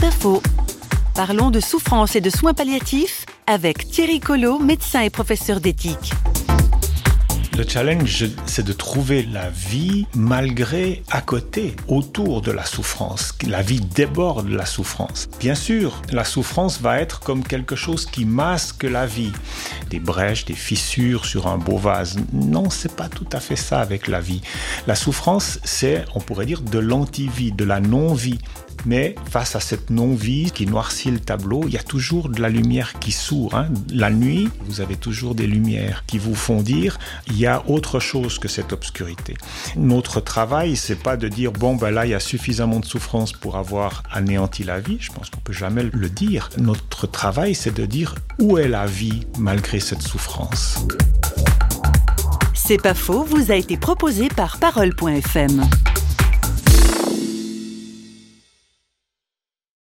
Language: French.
Pas faux. Parlons de souffrance et de soins palliatifs avec Thierry Collot, médecin et professeur d'éthique. Le challenge, c'est de trouver la vie malgré, à côté, autour de la souffrance. La vie déborde la souffrance. Bien sûr, la souffrance va être comme quelque chose qui masque la vie. Des brèches, des fissures sur un beau vase. Non, c'est pas tout à fait ça avec la vie. La souffrance, c'est, on pourrait dire, de l'antivie, de la non-vie. Mais face à cette non-vie qui noircit le tableau, il y a toujours de la lumière qui sourd. Hein. La nuit, vous avez toujours des lumières qui vous font dire il y a autre chose que cette obscurité. Notre travail, c'est pas de dire bon ben là il y a suffisamment de souffrance pour avoir anéanti la vie. Je pense qu'on peut jamais le dire. Notre travail, c'est de dire où est la vie malgré cette souffrance? C'est pas faux, vous a été proposé par Parole.fm.